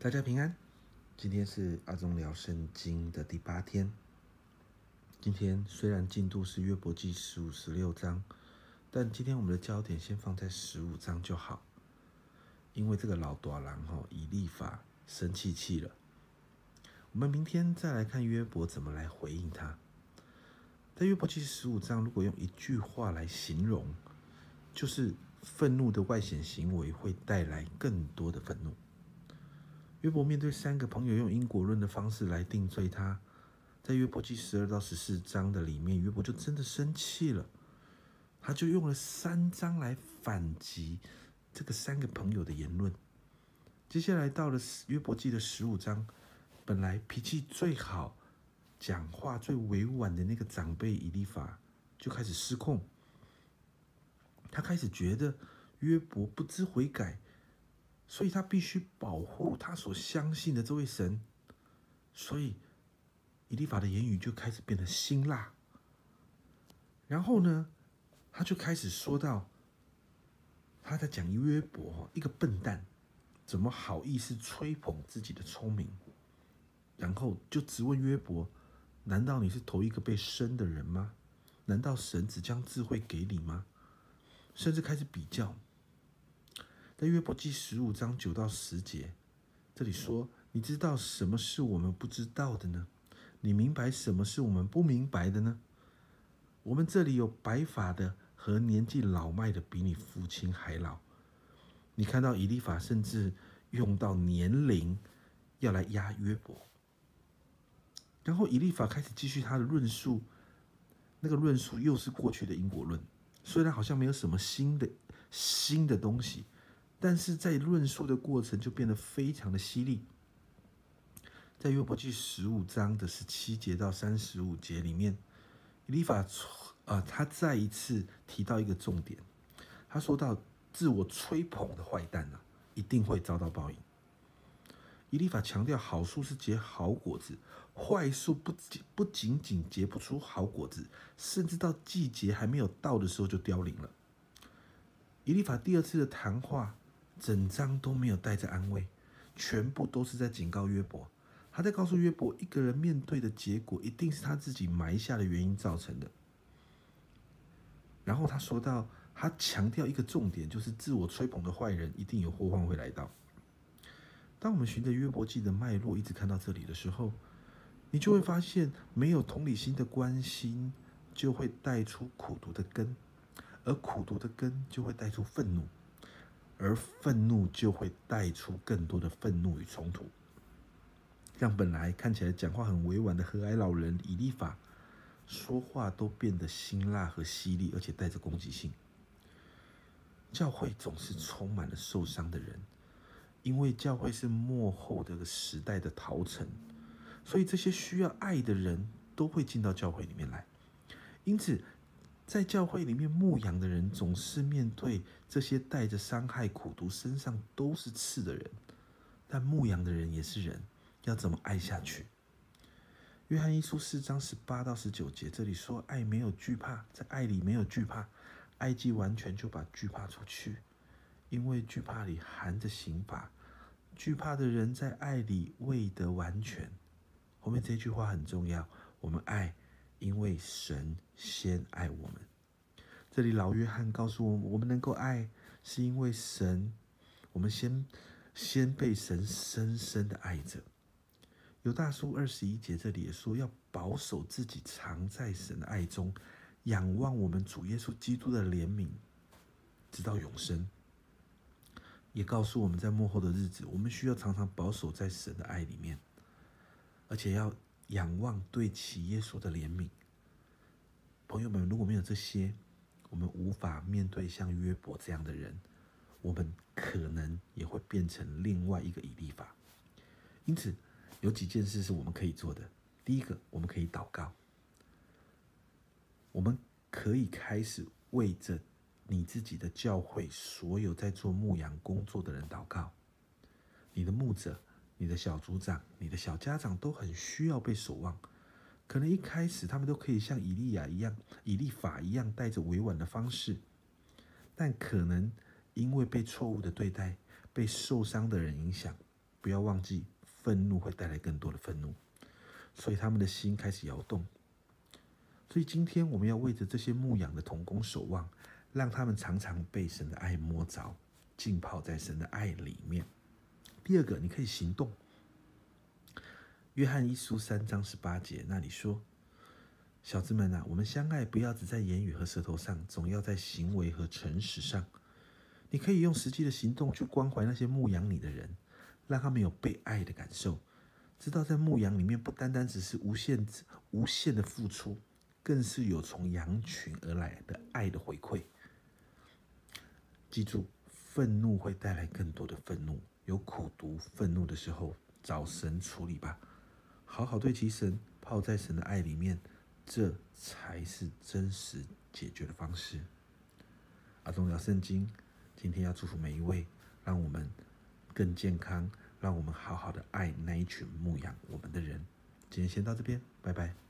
大家平安。今天是阿忠聊圣经的第八天。今天虽然进度是约伯记十五、十六章，但今天我们的焦点先放在十五章就好，因为这个老短郎哈以立法生气气了。我们明天再来看约伯怎么来回应他。在约伯记十五章，如果用一句话来形容，就是愤怒的外显行为会带来更多的愤怒。约伯面对三个朋友用因果论的方式来定罪他，在约伯记十二到十四章的里面，约伯就真的生气了，他就用了三章来反击这个三个朋友的言论。接下来到了约伯记的十五章，本来脾气最好、讲话最委婉的那个长辈以利法就开始失控，他开始觉得约伯不知悔改。所以他必须保护他所相信的这位神，所以以利法的言语就开始变得辛辣。然后呢，他就开始说到，他在讲约伯一个笨蛋，怎么好意思吹捧自己的聪明？然后就质问约伯：难道你是头一个被生的人吗？难道神只将智慧给你吗？甚至开始比较。在约伯记十五章九到十节，这里说：“你知道什么是我们不知道的呢？你明白什么是我们不明白的呢？我们这里有白发的和年纪老迈的，比你父亲还老。你看到以利法甚至用到年龄要来压约伯，然后以利法开始继续他的论述，那个论述又是过去的因果论，虽然好像没有什么新的新的东西。”但是在论述的过程就变得非常的犀利。在约伯记十五章的十七节到三十五节里面，以利法啊，他再一次提到一个重点，他说到自我吹捧的坏蛋啊，一定会遭到报应。以利法强调，好树是结好果子，坏树不仅不仅仅结不出好果子，甚至到季节还没有到的时候就凋零了。以利法第二次的谈话。整章都没有带着安慰，全部都是在警告约伯。他在告诉约伯，一个人面对的结果，一定是他自己埋下的原因造成的。然后他说到，他强调一个重点，就是自我吹捧的坏人一定有祸患会来到。当我们循着约伯记的脉络一直看到这里的时候，你就会发现，没有同理心的关心，就会带出苦毒的根，而苦毒的根就会带出愤怒。而愤怒就会带出更多的愤怒与冲突，让本来看起来讲话很委婉的和蔼老人以利法，说话都变得辛辣和犀利，而且带着攻击性。教会总是充满了受伤的人，因为教会是幕后这个时代的陶城，所以这些需要爱的人都会进到教会里面来，因此。在教会里面牧羊的人，总是面对这些带着伤害、苦毒、身上都是刺的人。但牧羊的人也是人，要怎么爱下去？约翰一书四章十八到十九节，这里说：爱没有惧怕，在爱里没有惧怕，爱既完全，就把惧怕出去，因为惧怕里含着刑罚。惧怕的人在爱里未得完全。后面这句话很重要，我们爱。因为神先爱我们，这里老约翰告诉我们，我们能够爱，是因为神，我们先先被神深深的爱着。有大叔二十一节这里也说，要保守自己藏在神的爱中，仰望我们主耶稣基督的怜悯，直到永生。也告诉我们在幕后的日子，我们需要常常保守在神的爱里面，而且要。仰望对齐耶稣的怜悯，朋友们，如果没有这些，我们无法面对像约伯这样的人，我们可能也会变成另外一个以利法。因此，有几件事是我们可以做的。第一个，我们可以祷告，我们可以开始为着你自己的教会所有在做牧羊工作的人祷告，你的牧者。你的小组长、你的小家长都很需要被守望。可能一开始他们都可以像以利亚一样、以利法一样，带着委婉的方式，但可能因为被错误的对待、被受伤的人影响，不要忘记，愤怒会带来更多的愤怒，所以他们的心开始摇动。所以今天我们要为着这些牧养的童工守望，让他们常常被神的爱摸着，浸泡在神的爱里面。第二个，你可以行动。约翰一书三章十八节那里说：“小子们啊，我们相爱，不要只在言语和舌头上，总要在行为和诚实上。你可以用实际的行动去关怀那些牧养你的人，让他们有被爱的感受，知道在牧养里面不单单只是无限无限的付出。”更是有从羊群而来的爱的回馈。记住，愤怒会带来更多的愤怒，愤怒的时候，找神处理吧，好好对其神，泡在神的爱里面，这才是真实解决的方式。阿忠聊圣经，今天要祝福每一位，让我们更健康，让我们好好的爱那一群牧养我们的人。今天先到这边，拜拜。